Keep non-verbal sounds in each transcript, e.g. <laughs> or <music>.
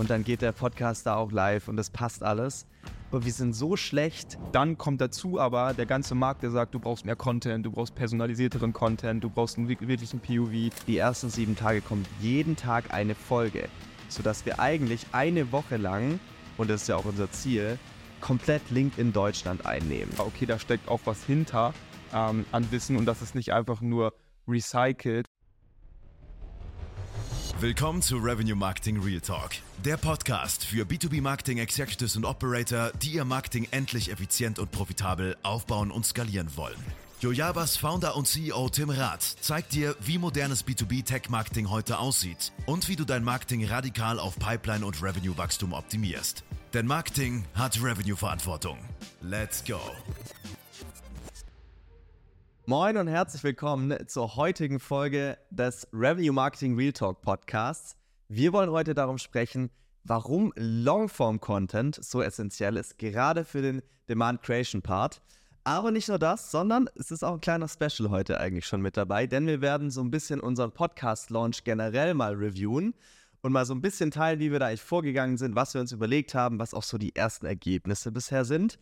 Und dann geht der Podcast da auch live und das passt alles. Aber wir sind so schlecht. Dann kommt dazu aber der ganze Markt, der sagt, du brauchst mehr Content, du brauchst personalisierteren Content, du brauchst einen wirklichen POV. Die ersten sieben Tage kommt jeden Tag eine Folge, sodass wir eigentlich eine Woche lang, und das ist ja auch unser Ziel, komplett LinkedIn Deutschland einnehmen. Okay, da steckt auch was hinter ähm, an Wissen und das ist nicht einfach nur recycelt. Willkommen zu Revenue Marketing Real Talk, der Podcast für B2B Marketing Executives und Operator, die ihr Marketing endlich effizient und profitabel aufbauen und skalieren wollen. Jojabas Founder und CEO Tim Rath zeigt dir, wie modernes B2B Tech Marketing heute aussieht und wie du dein Marketing radikal auf Pipeline und Revenue Wachstum optimierst. Denn Marketing hat Revenue Verantwortung. Let's go. Moin und herzlich willkommen zur heutigen Folge des Revenue Marketing Real Talk Podcasts. Wir wollen heute darum sprechen, warum Longform Content so essentiell ist, gerade für den Demand Creation Part. Aber nicht nur das, sondern es ist auch ein kleiner Special heute eigentlich schon mit dabei, denn wir werden so ein bisschen unseren Podcast Launch generell mal reviewen und mal so ein bisschen teilen, wie wir da eigentlich vorgegangen sind, was wir uns überlegt haben, was auch so die ersten Ergebnisse bisher sind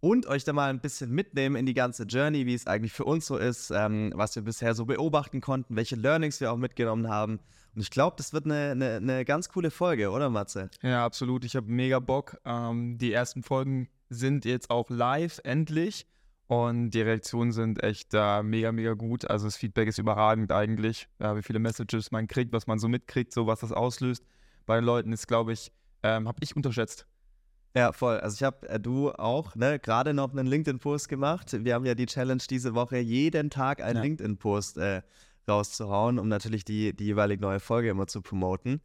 und euch da mal ein bisschen mitnehmen in die ganze Journey, wie es eigentlich für uns so ist, ähm, was wir bisher so beobachten konnten, welche Learnings wir auch mitgenommen haben. Und ich glaube, das wird eine, eine, eine, ganz coole Folge, oder Matze? Ja, absolut. Ich habe mega Bock. Ähm, die ersten Folgen sind jetzt auch live, endlich. Und die Reaktionen sind echt äh, mega, mega gut. Also das Feedback ist überragend eigentlich, äh, wie viele Messages man kriegt, was man so mitkriegt, so was das auslöst. Bei den Leuten ist, glaube ich, ähm, habe ich unterschätzt. Ja, voll. Also ich habe, äh, du auch, ne, gerade noch einen LinkedIn-Post gemacht. Wir haben ja die Challenge diese Woche, jeden Tag einen ja. LinkedIn-Post äh, rauszuhauen, um natürlich die, die jeweilige neue Folge immer zu promoten.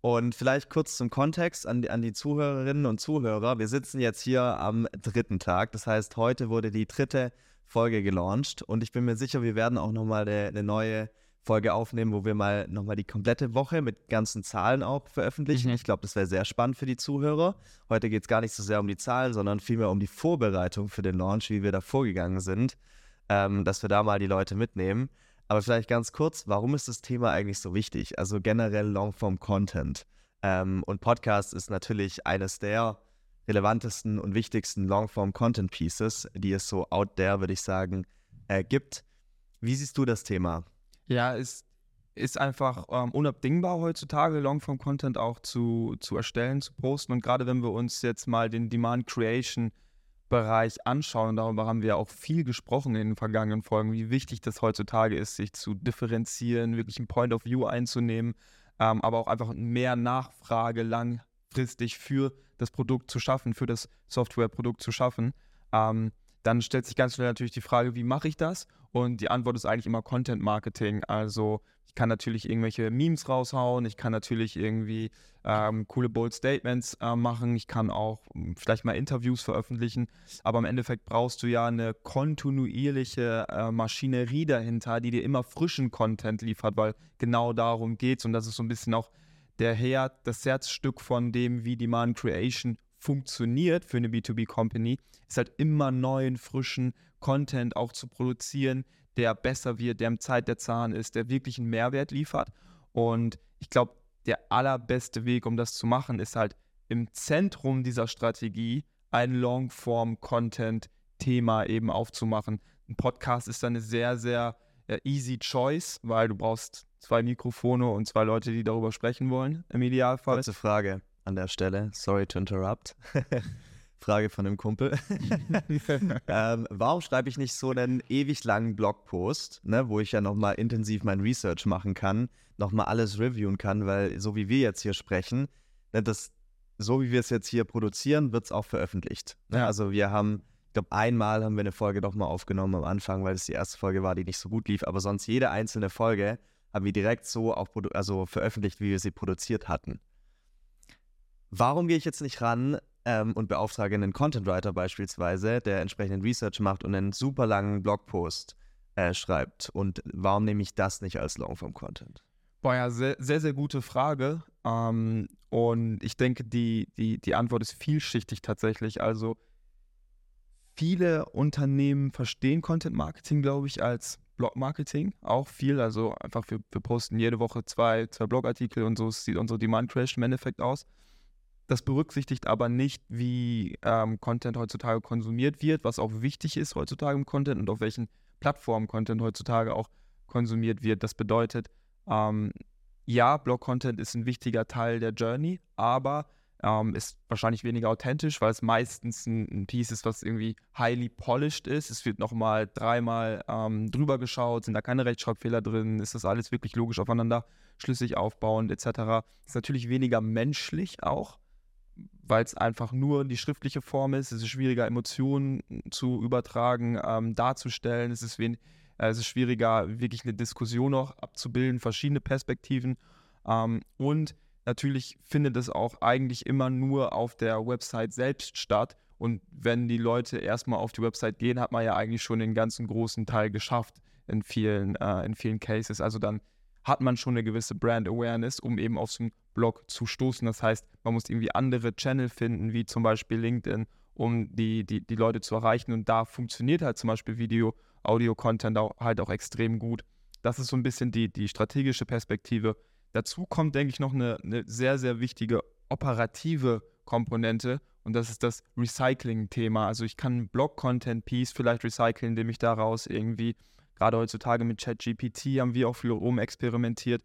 Und vielleicht kurz zum Kontext an die, an die Zuhörerinnen und Zuhörer. Wir sitzen jetzt hier am dritten Tag. Das heißt, heute wurde die dritte Folge gelauncht und ich bin mir sicher, wir werden auch nochmal eine, eine neue Folge aufnehmen, wo wir mal nochmal die komplette Woche mit ganzen Zahlen auch veröffentlichen. Mhm. Ich glaube, das wäre sehr spannend für die Zuhörer. Heute geht es gar nicht so sehr um die Zahlen, sondern vielmehr um die Vorbereitung für den Launch, wie wir da vorgegangen sind, ähm, dass wir da mal die Leute mitnehmen. Aber vielleicht ganz kurz, warum ist das Thema eigentlich so wichtig? Also generell Longform-Content. Ähm, und Podcast ist natürlich eines der relevantesten und wichtigsten Longform-Content-Pieces, die es so out there, würde ich sagen, äh, gibt. Wie siehst du das Thema? Ja, es ist einfach ähm, unabdingbar heutzutage, Longform-Content auch zu, zu erstellen, zu posten. Und gerade wenn wir uns jetzt mal den Demand Creation Bereich anschauen, darüber haben wir auch viel gesprochen in den vergangenen Folgen, wie wichtig das heutzutage ist, sich zu differenzieren, wirklich ein Point of View einzunehmen, ähm, aber auch einfach mehr Nachfrage langfristig für das Produkt zu schaffen, für das Softwareprodukt zu schaffen. Ähm, dann stellt sich ganz schnell natürlich die Frage, wie mache ich das? Und die Antwort ist eigentlich immer Content Marketing. Also ich kann natürlich irgendwelche Memes raushauen, ich kann natürlich irgendwie ähm, coole Bold Statements äh, machen, ich kann auch hm, vielleicht mal Interviews veröffentlichen, aber im Endeffekt brauchst du ja eine kontinuierliche äh, Maschinerie dahinter, die dir immer frischen Content liefert, weil genau darum geht es und das ist so ein bisschen auch der Herd, das Herzstück von dem, wie Demand Creation funktioniert für eine B2B-Company, ist halt immer neuen, frischen Content auch zu produzieren, der besser wird, der im Zeit der Zahn ist, der wirklich einen Mehrwert liefert. Und ich glaube, der allerbeste Weg, um das zu machen, ist halt im Zentrum dieser Strategie ein Longform-Content-Thema eben aufzumachen. Ein Podcast ist dann eine sehr, sehr easy choice, weil du brauchst zwei Mikrofone und zwei Leute, die darüber sprechen wollen, im Idealfall. Kurze Frage an der Stelle. Sorry to interrupt. <laughs> Frage von einem Kumpel. <laughs> <laughs> ähm, warum schreibe ich nicht so einen ewig langen Blogpost, ne, wo ich ja nochmal intensiv mein Research machen kann, nochmal alles reviewen kann, weil so wie wir jetzt hier sprechen, ne, das, so wie wir es jetzt hier produzieren, wird es auch veröffentlicht. Ne? Ja. Also wir haben, ich glaube, einmal haben wir eine Folge nochmal aufgenommen am Anfang, weil es die erste Folge war, die nicht so gut lief, aber sonst jede einzelne Folge haben wir direkt so auch also veröffentlicht, wie wir sie produziert hatten. Warum gehe ich jetzt nicht ran ähm, und beauftrage einen Content Writer beispielsweise, der entsprechenden Research macht und einen super langen Blogpost äh, schreibt? Und warum nehme ich das nicht als Longform-Content? Boah, ja, sehr, sehr, sehr gute Frage. Ähm, und ich denke, die, die, die Antwort ist vielschichtig tatsächlich. Also viele Unternehmen verstehen Content Marketing, glaube ich, als Blog-Marketing auch viel. Also einfach, wir, wir posten jede Woche zwei, zwei Blogartikel und so sieht unsere Demand Creation im Endeffekt aus. Das berücksichtigt aber nicht, wie ähm, Content heutzutage konsumiert wird, was auch wichtig ist heutzutage im Content und auf welchen Plattformen Content heutzutage auch konsumiert wird. Das bedeutet, ähm, ja, Blog-Content ist ein wichtiger Teil der Journey, aber ähm, ist wahrscheinlich weniger authentisch, weil es meistens ein, ein, Piece ist, was irgendwie highly polished ist. Es wird nochmal dreimal ähm, drüber geschaut, sind da keine Rechtschreibfehler drin, ist das alles wirklich logisch aufeinander, schlüssig aufbauend etc. Ist natürlich weniger menschlich auch, weil es einfach nur die schriftliche Form ist. Es ist schwieriger, Emotionen zu übertragen, ähm, darzustellen. Es ist, wen äh, es ist schwieriger, wirklich eine Diskussion noch abzubilden, verschiedene Perspektiven. Ähm, und natürlich findet es auch eigentlich immer nur auf der Website selbst statt. Und wenn die Leute erstmal auf die Website gehen, hat man ja eigentlich schon den ganzen großen Teil geschafft in vielen, äh, in vielen Cases. Also dann hat man schon eine gewisse Brand Awareness, um eben auf so einen Blog zu stoßen. Das heißt, man muss irgendwie andere Channel finden, wie zum Beispiel LinkedIn, um die, die, die Leute zu erreichen. Und da funktioniert halt zum Beispiel Video, Audio-Content halt auch extrem gut. Das ist so ein bisschen die, die strategische Perspektive. Dazu kommt, denke ich, noch eine, eine sehr, sehr wichtige operative Komponente und das ist das Recycling-Thema. Also ich kann Blog-Content-Piece vielleicht recyceln, indem ich daraus irgendwie, gerade heutzutage mit ChatGPT haben wir auch viel rumexperimentiert.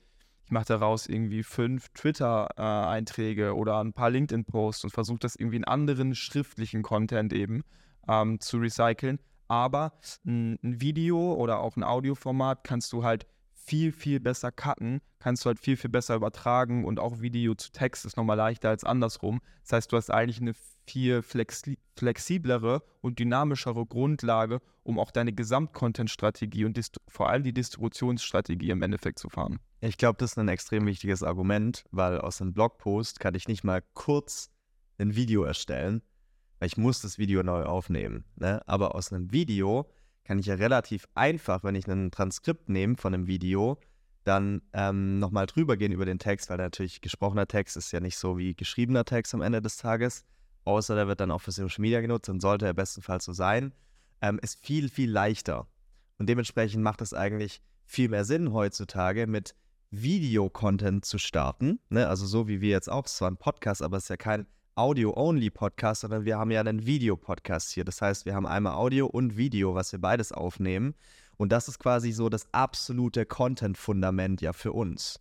Ich mache daraus irgendwie fünf Twitter-Einträge oder ein paar LinkedIn-Posts und versuche das irgendwie in anderen schriftlichen Content eben ähm, zu recyceln. Aber ein, ein Video oder auch ein Audioformat kannst du halt viel, viel besser cutten, kannst du halt viel, viel besser übertragen und auch Video zu Text ist nochmal leichter als andersrum. Das heißt, du hast eigentlich eine viel flexi flexiblere und dynamischere Grundlage, um auch deine Gesamtcontent-Strategie und vor allem die Distributionsstrategie im Endeffekt zu fahren. Ich glaube, das ist ein extrem wichtiges Argument, weil aus einem Blogpost kann ich nicht mal kurz ein Video erstellen, weil ich muss das Video neu aufnehmen. Ne? Aber aus einem Video kann ich ja relativ einfach, wenn ich ein Transkript nehme von einem Video, dann ähm, nochmal drüber gehen über den Text, weil natürlich gesprochener Text ist ja nicht so wie geschriebener Text am Ende des Tages, außer der wird dann auch für Social Media genutzt und sollte er bestenfalls so sein, ähm, ist viel, viel leichter. Und dementsprechend macht es eigentlich viel mehr Sinn heutzutage mit Video-Content zu starten. Ne? Also so wie wir jetzt auch, es zwar ein Podcast, aber es ist ja kein Audio-Only-Podcast, sondern wir haben ja einen Video-Podcast hier. Das heißt, wir haben einmal Audio und Video, was wir beides aufnehmen. Und das ist quasi so das absolute Content-Fundament ja für uns.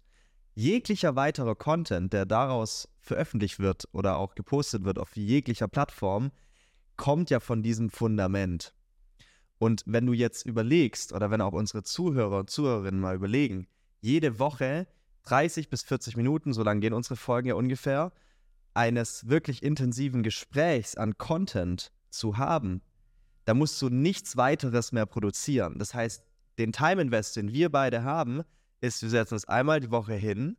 Jeglicher weiterer Content, der daraus veröffentlicht wird oder auch gepostet wird auf jeglicher Plattform, kommt ja von diesem Fundament. Und wenn du jetzt überlegst, oder wenn auch unsere Zuhörer und Zuhörerinnen mal überlegen, jede Woche 30 bis 40 Minuten, so lang gehen unsere Folgen ja ungefähr, eines wirklich intensiven Gesprächs an Content zu haben, da musst du nichts weiteres mehr produzieren. Das heißt, den Time Invest, den wir beide haben, ist, wir setzen uns einmal die Woche hin,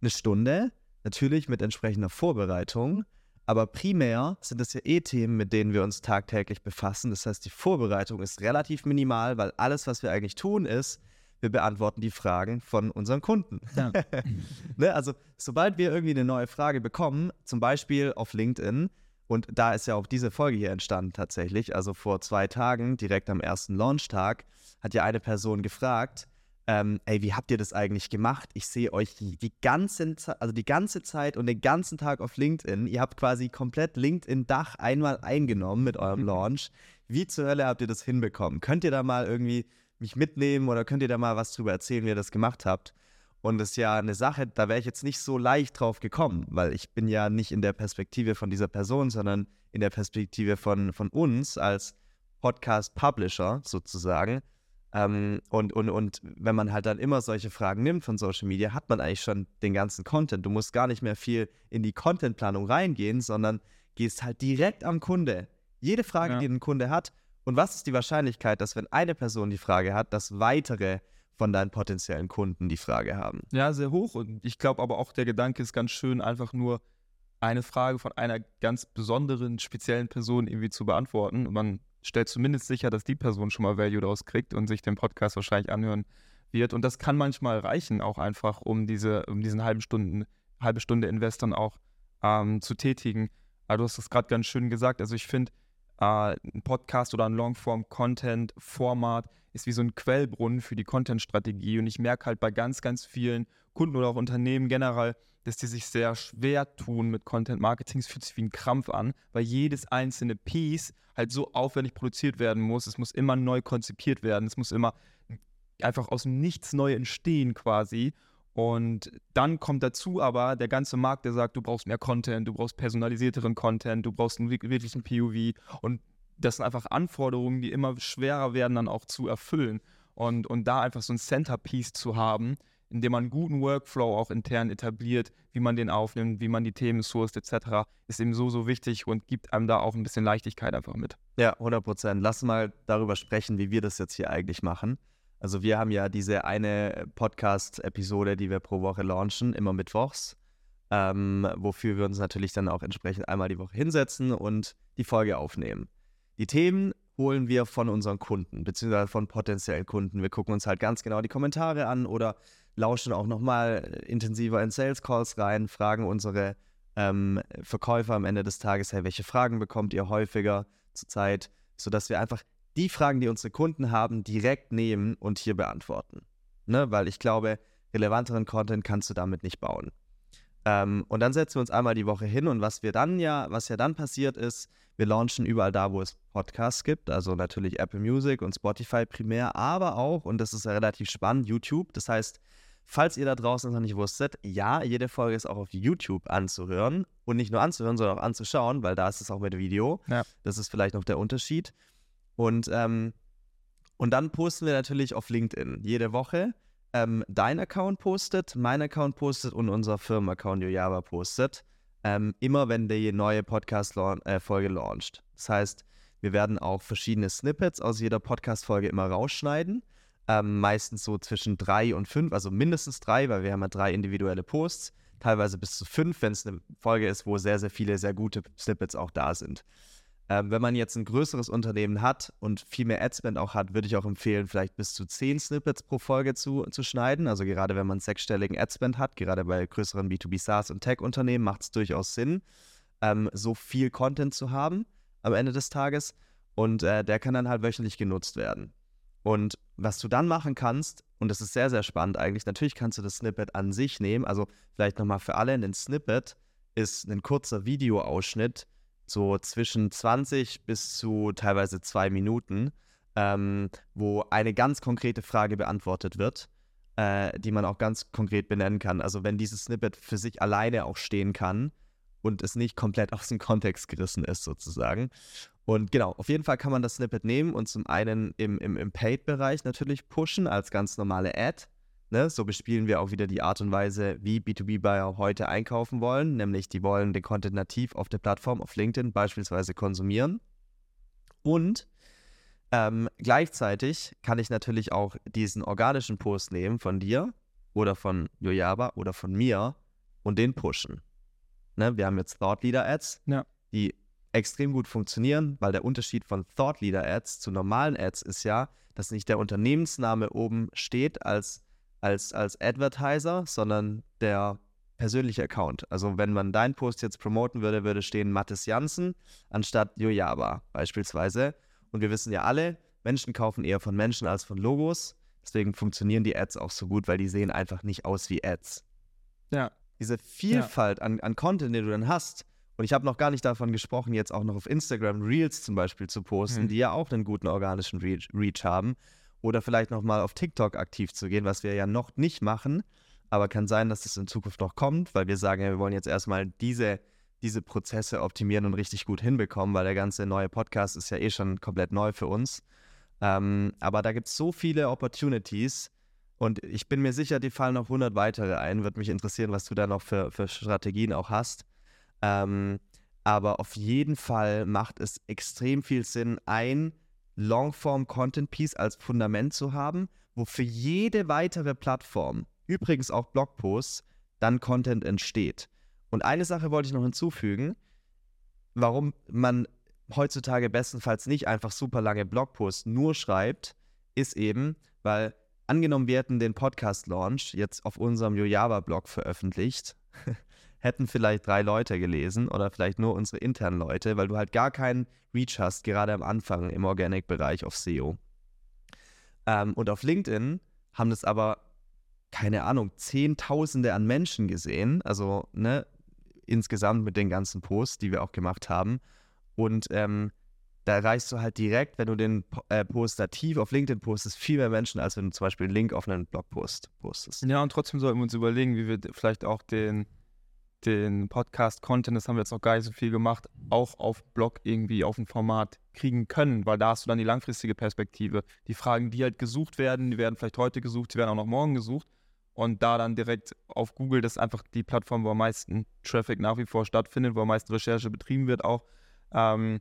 eine Stunde, natürlich mit entsprechender Vorbereitung, aber primär sind das ja eh Themen, mit denen wir uns tagtäglich befassen. Das heißt, die Vorbereitung ist relativ minimal, weil alles, was wir eigentlich tun, ist, wir beantworten die Fragen von unseren Kunden. Ja. <laughs> ne? Also sobald wir irgendwie eine neue Frage bekommen, zum Beispiel auf LinkedIn, und da ist ja auch diese Folge hier entstanden tatsächlich, also vor zwei Tagen, direkt am ersten Launchtag, hat ja eine Person gefragt, ähm, ey, wie habt ihr das eigentlich gemacht? Ich sehe euch die, die, ganze, also die ganze Zeit und den ganzen Tag auf LinkedIn. Ihr habt quasi komplett LinkedIn-Dach einmal eingenommen mit eurem Launch. Wie zur Hölle habt ihr das hinbekommen? Könnt ihr da mal irgendwie mich mitnehmen oder könnt ihr da mal was drüber erzählen, wie ihr das gemacht habt? Und das ist ja eine Sache, da wäre ich jetzt nicht so leicht drauf gekommen, weil ich bin ja nicht in der Perspektive von dieser Person, sondern in der Perspektive von, von uns als Podcast-Publisher sozusagen. Ähm, und, und, und wenn man halt dann immer solche Fragen nimmt von Social Media, hat man eigentlich schon den ganzen Content. Du musst gar nicht mehr viel in die Contentplanung reingehen, sondern gehst halt direkt am Kunde. Jede Frage, ja. die ein Kunde hat, und was ist die Wahrscheinlichkeit, dass wenn eine Person die Frage hat, dass weitere von deinen potenziellen Kunden die Frage haben? Ja, sehr hoch. Und ich glaube aber auch, der Gedanke ist ganz schön, einfach nur eine Frage von einer ganz besonderen, speziellen Person irgendwie zu beantworten. Und man stellt zumindest sicher, dass die Person schon mal Value daraus kriegt und sich den Podcast wahrscheinlich anhören wird. Und das kann manchmal reichen, auch einfach, um diese, um diesen halben Stunden, halbe Stunde Invest dann auch ähm, zu tätigen. Aber du hast es gerade ganz schön gesagt. Also ich finde, äh, ein Podcast oder ein Longform-Content-Format ist wie so ein Quellbrunnen für die Content-Strategie. Und ich merke halt bei ganz, ganz vielen Kunden oder auch Unternehmen generell, dass die sich sehr schwer tun mit Content Marketing. Es fühlt sich wie ein Krampf an, weil jedes einzelne Piece halt so aufwendig produziert werden muss. Es muss immer neu konzipiert werden. Es muss immer einfach aus dem Nichts neu entstehen quasi. Und dann kommt dazu aber der ganze Markt, der sagt, du brauchst mehr Content, du brauchst personalisierteren Content, du brauchst einen wirklichen POV. Und das sind einfach Anforderungen, die immer schwerer werden, dann auch zu erfüllen. Und, und da einfach so ein Centerpiece zu haben, in dem man einen guten Workflow auch intern etabliert, wie man den aufnimmt, wie man die Themen sourced etc., ist eben so, so wichtig und gibt einem da auch ein bisschen Leichtigkeit einfach mit. Ja, 100 Prozent. Lass mal darüber sprechen, wie wir das jetzt hier eigentlich machen. Also wir haben ja diese eine Podcast-Episode, die wir pro Woche launchen, immer mittwochs, ähm, wofür wir uns natürlich dann auch entsprechend einmal die Woche hinsetzen und die Folge aufnehmen. Die Themen holen wir von unseren Kunden, beziehungsweise von potenziellen Kunden. Wir gucken uns halt ganz genau die Kommentare an oder lauschen auch nochmal intensiver in Sales Calls rein, fragen unsere ähm, Verkäufer am Ende des Tages, hey, welche Fragen bekommt ihr häufiger zurzeit, sodass wir einfach die Fragen, die unsere Kunden haben, direkt nehmen und hier beantworten. Ne? Weil ich glaube, relevanteren Content kannst du damit nicht bauen. Ähm, und dann setzen wir uns einmal die Woche hin und was wir dann ja, was ja dann passiert ist, wir launchen überall da, wo es Podcasts gibt, also natürlich Apple Music und Spotify primär, aber auch, und das ist ja relativ spannend, YouTube. Das heißt, falls ihr da draußen noch nicht wusstet, ja, jede Folge ist auch auf YouTube anzuhören und nicht nur anzuhören, sondern auch anzuschauen, weil da ist es auch mit Video. Ja. Das ist vielleicht noch der Unterschied. Und, ähm, und dann posten wir natürlich auf LinkedIn jede Woche. Ähm, dein Account postet, mein Account postet und unser Firmenaccount Yojava postet. Ähm, immer wenn die neue Podcast-Folge äh, launcht. Das heißt, wir werden auch verschiedene Snippets aus jeder Podcast-Folge immer rausschneiden. Ähm, meistens so zwischen drei und fünf, also mindestens drei, weil wir haben ja drei individuelle Posts. Teilweise bis zu fünf, wenn es eine Folge ist, wo sehr, sehr viele sehr gute Snippets auch da sind. Ähm, wenn man jetzt ein größeres Unternehmen hat und viel mehr Adspend auch hat, würde ich auch empfehlen, vielleicht bis zu zehn Snippets pro Folge zu, zu schneiden. Also gerade wenn man sechsstelligen Adspend hat, gerade bei größeren B2B SaaS und Tech-Unternehmen, macht es durchaus Sinn, ähm, so viel Content zu haben am Ende des Tages. Und äh, der kann dann halt wöchentlich genutzt werden. Und was du dann machen kannst, und das ist sehr, sehr spannend eigentlich, natürlich kannst du das Snippet an sich nehmen. Also vielleicht nochmal für alle, ein Snippet ist ein kurzer Videoausschnitt, so zwischen 20 bis zu teilweise zwei Minuten, ähm, wo eine ganz konkrete Frage beantwortet wird, äh, die man auch ganz konkret benennen kann. Also wenn dieses Snippet für sich alleine auch stehen kann und es nicht komplett <laughs> aus dem Kontext gerissen ist, sozusagen. Und genau, auf jeden Fall kann man das Snippet nehmen und zum einen im, im, im Paid-Bereich natürlich pushen als ganz normale Ad. Ne? So bespielen wir auch wieder die Art und Weise, wie B2B-Buyer heute einkaufen wollen, nämlich die wollen den Content nativ auf der Plattform, auf LinkedIn beispielsweise konsumieren. Und ähm, gleichzeitig kann ich natürlich auch diesen organischen Post nehmen von dir oder von Yojaba oder von mir und den pushen. Ne? Wir haben jetzt Thought Leader Ads, ja. die extrem gut funktionieren, weil der Unterschied von Thought Leader Ads zu normalen Ads ist ja, dass nicht der Unternehmensname oben steht als als, als Advertiser, sondern der persönliche Account. Also wenn man deinen Post jetzt promoten würde, würde stehen Mathis Janssen anstatt Jojaba beispielsweise. Und wir wissen ja alle, Menschen kaufen eher von Menschen als von Logos. Deswegen funktionieren die Ads auch so gut, weil die sehen einfach nicht aus wie Ads. Ja. Diese Vielfalt ja. an, an Content, den du dann hast, und ich habe noch gar nicht davon gesprochen, jetzt auch noch auf Instagram Reels zum Beispiel zu posten, hm. die ja auch einen guten organischen Reach, Reach haben oder vielleicht nochmal auf TikTok aktiv zu gehen, was wir ja noch nicht machen. Aber kann sein, dass das in Zukunft noch kommt, weil wir sagen, ja, wir wollen jetzt erstmal diese, diese Prozesse optimieren und richtig gut hinbekommen, weil der ganze neue Podcast ist ja eh schon komplett neu für uns. Ähm, aber da gibt es so viele Opportunities und ich bin mir sicher, die fallen noch 100 weitere ein. Würde mich interessieren, was du da noch für, für Strategien auch hast. Ähm, aber auf jeden Fall macht es extrem viel Sinn, ein Longform-Content-Piece als Fundament zu haben, wo für jede weitere Plattform, übrigens auch Blogposts, dann Content entsteht. Und eine Sache wollte ich noch hinzufügen, warum man heutzutage bestenfalls nicht einfach super lange Blogposts nur schreibt, ist eben, weil angenommen wir hätten den Podcast-Launch jetzt auf unserem Yojava-Blog veröffentlicht, <laughs> hätten vielleicht drei Leute gelesen oder vielleicht nur unsere internen Leute, weil du halt gar keinen Reach hast, gerade am Anfang im Organic-Bereich auf SEO. Ähm, und auf LinkedIn haben das aber, keine Ahnung, Zehntausende an Menschen gesehen, also ne, insgesamt mit den ganzen Posts, die wir auch gemacht haben. Und ähm, da erreichst du halt direkt, wenn du den äh, Post nativ auf LinkedIn postest, viel mehr Menschen, als wenn du zum Beispiel einen Link auf einen Blogpost postest. Ja, und trotzdem sollten wir uns überlegen, wie wir vielleicht auch den, den Podcast-Content, das haben wir jetzt noch gar nicht so viel gemacht, auch auf Blog irgendwie auf ein Format kriegen können, weil da hast du dann die langfristige Perspektive. Die Fragen, die halt gesucht werden, die werden vielleicht heute gesucht, die werden auch noch morgen gesucht. Und da dann direkt auf Google, das ist einfach die Plattform, wo am meisten Traffic nach wie vor stattfindet, wo am meisten Recherche betrieben wird, auch. Ähm,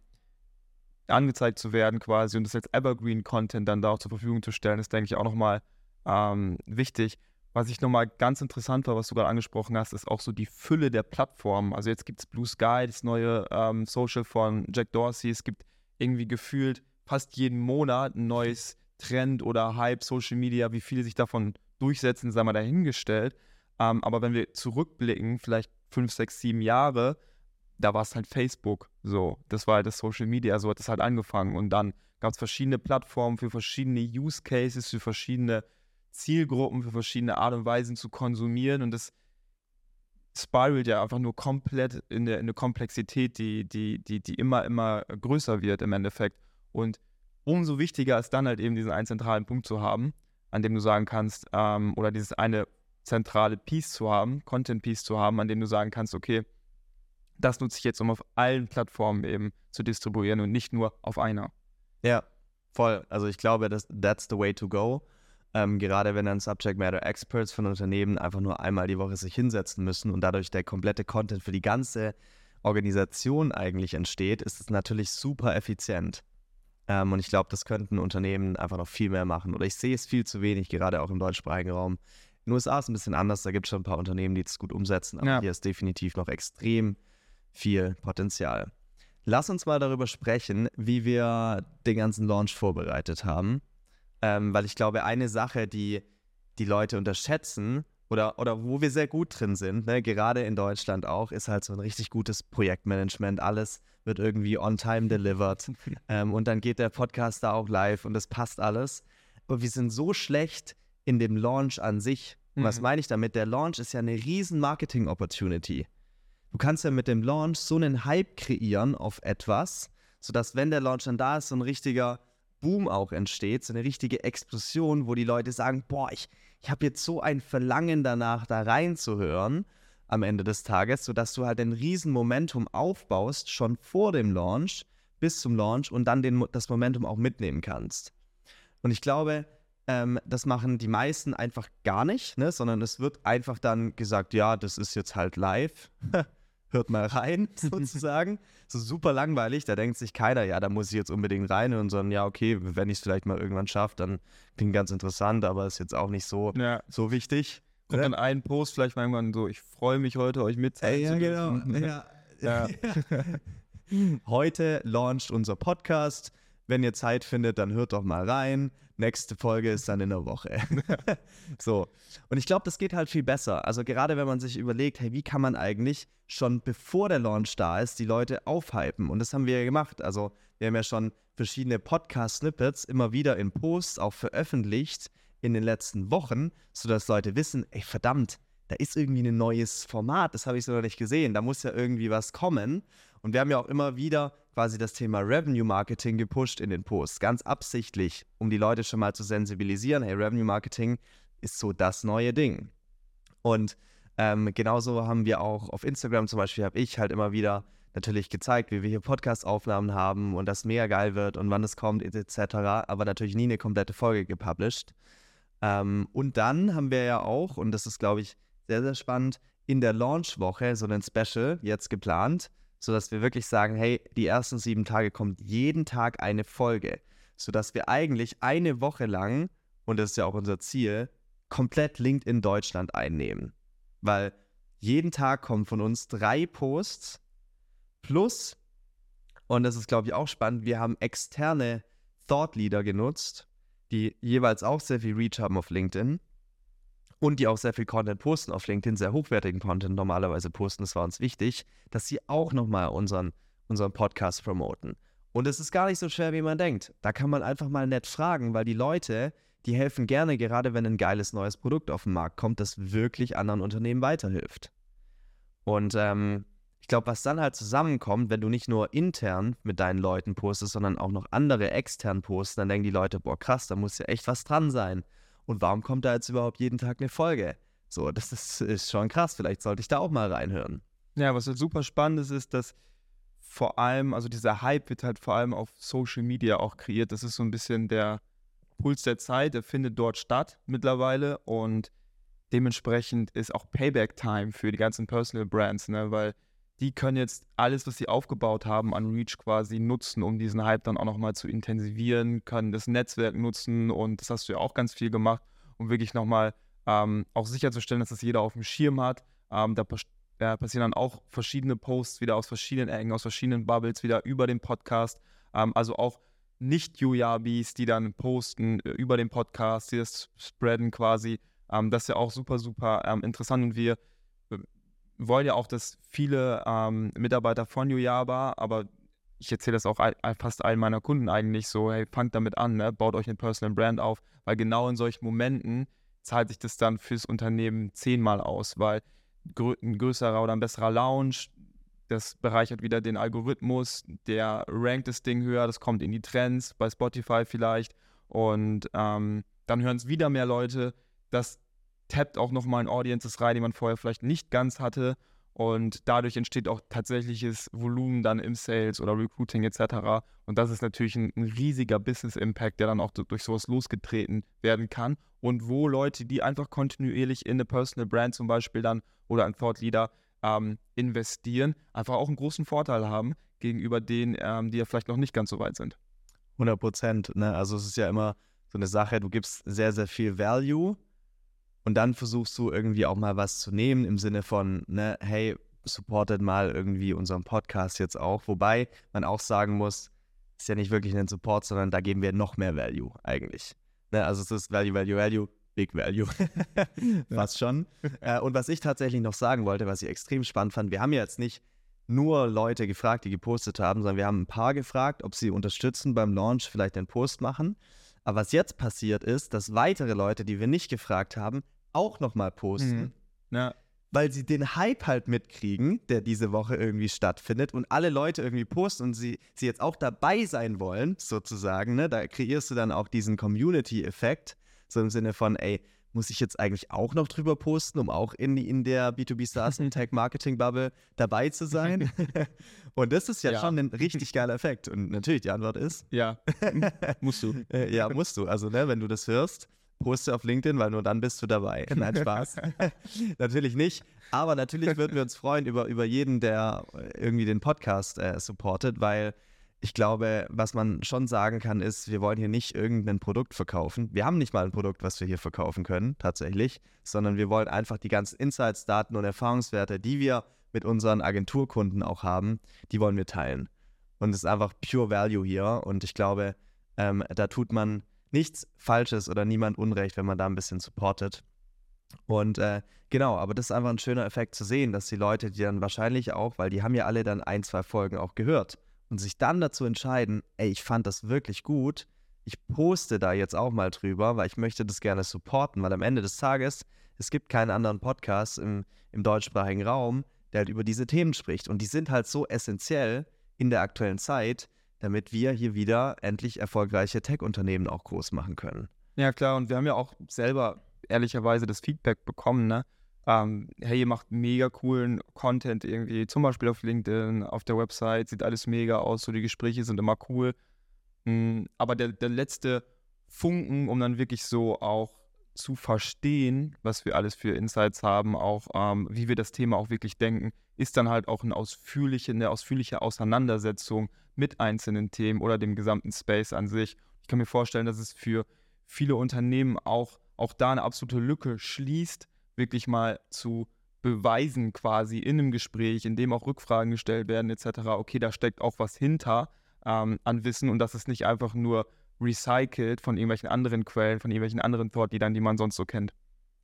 angezeigt zu werden quasi und das als Evergreen-Content dann da auch zur Verfügung zu stellen, ist, denke ich, auch nochmal ähm, wichtig. Was ich nochmal ganz interessant war, was du gerade angesprochen hast, ist auch so die Fülle der Plattformen. Also jetzt gibt es Blue Sky, das neue ähm, Social von Jack Dorsey. Es gibt irgendwie gefühlt fast jeden Monat ein neues Trend oder Hype, Social Media, wie viele sich davon durchsetzen, sei mal dahingestellt. Ähm, aber wenn wir zurückblicken, vielleicht fünf, sechs, sieben Jahre, da war es halt Facebook. So, das war halt das Social Media, so hat es halt angefangen. Und dann gab es verschiedene Plattformen für verschiedene Use Cases, für verschiedene Zielgruppen, für verschiedene Art und Weisen zu konsumieren. Und das spiralt ja einfach nur komplett in, der, in eine Komplexität, die, die, die, die immer, immer größer wird im Endeffekt. Und umso wichtiger ist dann halt eben diesen einen zentralen Punkt zu haben, an dem du sagen kannst, ähm, oder dieses eine zentrale Piece zu haben, Content Piece zu haben, an dem du sagen kannst, okay, das nutze ich jetzt, um auf allen Plattformen eben zu distribuieren und nicht nur auf einer. Ja, voll. Also ich glaube, das, that's the way to go. Ähm, gerade wenn dann Subject Matter Experts von Unternehmen einfach nur einmal die Woche sich hinsetzen müssen und dadurch der komplette Content für die ganze Organisation eigentlich entsteht, ist es natürlich super effizient. Ähm, und ich glaube, das könnten Unternehmen einfach noch viel mehr machen. Oder ich sehe es viel zu wenig, gerade auch im deutschsprachigen Raum. In den USA ist es ein bisschen anders, da gibt es schon ein paar Unternehmen, die das gut umsetzen, aber ja. hier ist definitiv noch extrem viel Potenzial. Lass uns mal darüber sprechen, wie wir den ganzen Launch vorbereitet haben. Ähm, weil ich glaube, eine Sache, die die Leute unterschätzen oder, oder wo wir sehr gut drin sind, ne, gerade in Deutschland auch, ist halt so ein richtig gutes Projektmanagement. Alles wird irgendwie on time delivered. <laughs> ähm, und dann geht der Podcast da auch live und das passt alles. Aber wir sind so schlecht in dem Launch an sich. Mhm. Was meine ich damit? Der Launch ist ja eine riesen Marketing-Opportunity. Du kannst ja mit dem Launch so einen Hype kreieren auf etwas, sodass, wenn der Launch dann da ist, so ein richtiger Boom auch entsteht, so eine richtige Explosion, wo die Leute sagen, boah, ich, ich habe jetzt so ein Verlangen danach, da reinzuhören am Ende des Tages, sodass du halt ein riesen Momentum aufbaust, schon vor dem Launch bis zum Launch und dann den, das Momentum auch mitnehmen kannst. Und ich glaube, ähm, das machen die meisten einfach gar nicht, ne? sondern es wird einfach dann gesagt, ja, das ist jetzt halt live. <laughs> hört mal rein, <laughs> sozusagen. so super langweilig, da denkt sich keiner, ja, da muss ich jetzt unbedingt rein und so, ja, okay, wenn ich es vielleicht mal irgendwann schaffe, dann klingt ganz interessant, aber ist jetzt auch nicht so, ja. so wichtig. Kommt dann ein Post vielleicht mal irgendwann so, ich freue mich heute, euch mitzuteilen. Ja, genau. <laughs> Ja. ja. <laughs> Heute launcht unser Podcast. Wenn ihr Zeit findet, dann hört doch mal rein. Nächste Folge ist dann in der Woche. <laughs> so. Und ich glaube, das geht halt viel besser. Also gerade wenn man sich überlegt, hey, wie kann man eigentlich schon bevor der Launch da ist, die Leute aufhypen? Und das haben wir ja gemacht. Also wir haben ja schon verschiedene Podcast-Snippets immer wieder in Posts auch veröffentlicht in den letzten Wochen, sodass Leute wissen, ey, verdammt, da ist irgendwie ein neues Format, das habe ich so noch nicht gesehen, da muss ja irgendwie was kommen. Und wir haben ja auch immer wieder quasi das Thema Revenue Marketing gepusht in den Posts, ganz absichtlich, um die Leute schon mal zu sensibilisieren, hey, Revenue Marketing ist so das neue Ding. Und ähm, genauso haben wir auch auf Instagram zum Beispiel, habe ich halt immer wieder natürlich gezeigt, wie wir hier Podcast-Aufnahmen haben und das mega geil wird und wann es kommt etc., aber natürlich nie eine komplette Folge gepublished. Ähm, und dann haben wir ja auch, und das ist glaube ich sehr, sehr spannend, in der Launch-Woche so ein Special jetzt geplant, sodass wir wirklich sagen, hey, die ersten sieben Tage kommt jeden Tag eine Folge, sodass wir eigentlich eine Woche lang, und das ist ja auch unser Ziel, komplett LinkedIn Deutschland einnehmen. Weil jeden Tag kommen von uns drei Posts plus, und das ist, glaube ich, auch spannend, wir haben externe Thought Leader genutzt, die jeweils auch sehr viel Reach haben auf LinkedIn. Und die auch sehr viel Content posten auf LinkedIn, sehr hochwertigen Content normalerweise posten, das war uns wichtig, dass sie auch nochmal unseren, unseren Podcast promoten. Und es ist gar nicht so schwer, wie man denkt. Da kann man einfach mal nett fragen, weil die Leute, die helfen gerne, gerade wenn ein geiles neues Produkt auf den Markt kommt, das wirklich anderen Unternehmen weiterhilft. Und ähm, ich glaube, was dann halt zusammenkommt, wenn du nicht nur intern mit deinen Leuten postest, sondern auch noch andere extern posten, dann denken die Leute, boah, krass, da muss ja echt was dran sein. Und warum kommt da jetzt überhaupt jeden Tag eine Folge? So, das ist, ist schon krass. Vielleicht sollte ich da auch mal reinhören. Ja, was halt super spannend ist, ist, dass vor allem, also dieser Hype wird halt vor allem auf Social Media auch kreiert. Das ist so ein bisschen der Puls der Zeit, der findet dort statt mittlerweile und dementsprechend ist auch Payback-Time für die ganzen Personal Brands, ne? weil die können jetzt alles, was sie aufgebaut haben an Reach quasi nutzen, um diesen Hype dann auch nochmal zu intensivieren, können das Netzwerk nutzen und das hast du ja auch ganz viel gemacht, um wirklich nochmal ähm, auch sicherzustellen, dass das jeder auf dem Schirm hat. Ähm, da äh, passieren dann auch verschiedene Posts wieder aus verschiedenen Ecken, aus verschiedenen Bubbles wieder über den Podcast. Ähm, also auch nicht-Jujabis, die dann posten äh, über den Podcast, die das spreaden quasi. Ähm, das ist ja auch super, super ähm, interessant und wir wollen ja auch, dass viele ähm, Mitarbeiter von Yuyaba, aber ich erzähle das auch fast allen meiner Kunden eigentlich so, hey, fangt damit an, ne? baut euch eine Personal Brand auf, weil genau in solchen Momenten zahlt sich das dann fürs Unternehmen zehnmal aus, weil ein größerer oder ein besserer Lounge, das bereichert wieder den Algorithmus, der rankt das Ding höher, das kommt in die Trends, bei Spotify vielleicht und ähm, dann hören es wieder mehr Leute, das tappt auch nochmal in Audiences rein, die man vorher vielleicht nicht ganz hatte. Und dadurch entsteht auch tatsächliches Volumen dann im Sales oder Recruiting etc. Und das ist natürlich ein, ein riesiger Business-Impact, der dann auch durch sowas losgetreten werden kann. Und wo Leute, die einfach kontinuierlich in eine Personal Brand zum Beispiel dann oder ein Thought Leader ähm, investieren, einfach auch einen großen Vorteil haben gegenüber denen, ähm, die ja vielleicht noch nicht ganz so weit sind. 100 Prozent. Ne? Also es ist ja immer so eine Sache, du gibst sehr, sehr viel Value und dann versuchst du irgendwie auch mal was zu nehmen im Sinne von, ne, hey, supportet mal irgendwie unseren Podcast jetzt auch. Wobei man auch sagen muss, ist ja nicht wirklich ein Support, sondern da geben wir noch mehr Value eigentlich. Ne, also es ist Value, Value, Value, Big Value. <laughs> Fast schon. Äh, und was ich tatsächlich noch sagen wollte, was ich extrem spannend fand, wir haben ja jetzt nicht nur Leute gefragt, die gepostet haben, sondern wir haben ein paar gefragt, ob sie unterstützen beim Launch vielleicht einen Post machen. Aber was jetzt passiert ist, dass weitere Leute, die wir nicht gefragt haben, auch nochmal posten. Mhm. Ja. Weil sie den Hype halt mitkriegen, der diese Woche irgendwie stattfindet und alle Leute irgendwie posten und sie, sie jetzt auch dabei sein wollen, sozusagen. Ne? Da kreierst du dann auch diesen Community-Effekt, so im Sinne von, ey, muss ich jetzt eigentlich auch noch drüber posten, um auch in, in der B2B SaaS <laughs> und Tech Marketing Bubble dabei zu sein? <laughs> <laughs> und das ist ja, ja, schon ein richtig geiler Effekt. Und natürlich, die Antwort ist: Ja, musst du. Äh, ja, musst du. Also, ne, wenn du das hörst, poste auf LinkedIn, weil nur dann bist du dabei. Nein, Spaß. natürlich nicht. Aber natürlich würden wir uns freuen über, über jeden, der irgendwie den Podcast äh, supportet, weil ich glaube, was man schon sagen kann, ist, wir wollen hier nicht irgendein Produkt verkaufen. Wir haben nicht mal ein Produkt, was wir hier verkaufen können, tatsächlich, sondern wir wollen einfach die ganzen Insights, Daten und Erfahrungswerte, die wir mit unseren Agenturkunden auch haben, die wollen wir teilen. Und es ist einfach pure Value hier. Und ich glaube, ähm, da tut man nichts Falsches oder niemand Unrecht, wenn man da ein bisschen supportet. Und äh, genau, aber das ist einfach ein schöner Effekt zu sehen, dass die Leute, die dann wahrscheinlich auch, weil die haben ja alle dann ein, zwei Folgen auch gehört und sich dann dazu entscheiden, ey, ich fand das wirklich gut, ich poste da jetzt auch mal drüber, weil ich möchte das gerne supporten, weil am Ende des Tages, es gibt keinen anderen Podcast im, im deutschsprachigen Raum, der halt über diese Themen spricht. Und die sind halt so essentiell in der aktuellen Zeit, damit wir hier wieder endlich erfolgreiche Tech-Unternehmen auch groß machen können. Ja, klar, und wir haben ja auch selber ehrlicherweise das Feedback bekommen, ne? Ähm, hey, ihr macht mega coolen Content irgendwie, zum Beispiel auf LinkedIn, auf der Website, sieht alles mega aus, so die Gespräche sind immer cool. Mhm, aber der, der letzte Funken, um dann wirklich so auch zu verstehen, was wir alles für Insights haben, auch ähm, wie wir das Thema auch wirklich denken, ist dann halt auch eine ausführliche, eine ausführliche Auseinandersetzung mit einzelnen Themen oder dem gesamten Space an sich. Ich kann mir vorstellen, dass es für viele Unternehmen auch, auch da eine absolute Lücke schließt, wirklich mal zu beweisen quasi in einem Gespräch, in dem auch Rückfragen gestellt werden etc., okay, da steckt auch was hinter ähm, an Wissen und das ist nicht einfach nur recycelt von irgendwelchen anderen Quellen, von irgendwelchen anderen Thought-Leadern, die man sonst so kennt.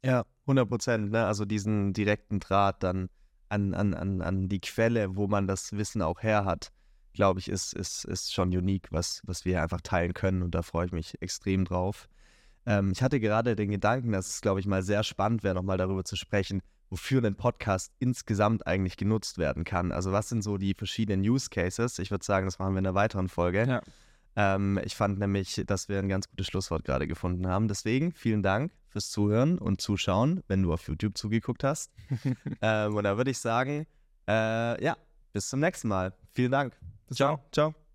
Ja, 100 Prozent. Ne? Also diesen direkten Draht dann an, an, an, an die Quelle, wo man das Wissen auch her hat, glaube ich, ist, ist, ist schon unique, was, was wir einfach teilen können. Und da freue ich mich extrem drauf. Ähm, ich hatte gerade den Gedanken, dass es, glaube ich, mal sehr spannend wäre, nochmal darüber zu sprechen, wofür ein Podcast insgesamt eigentlich genutzt werden kann. Also was sind so die verschiedenen Use Cases? Ich würde sagen, das machen wir in einer weiteren Folge. Ja. Ähm, ich fand nämlich, dass wir ein ganz gutes Schlusswort gerade gefunden haben. Deswegen vielen Dank fürs Zuhören und Zuschauen, wenn du auf YouTube zugeguckt hast. <laughs> ähm, und da würde ich sagen, äh, ja, bis zum nächsten Mal. Vielen Dank. Ciao. Ciao.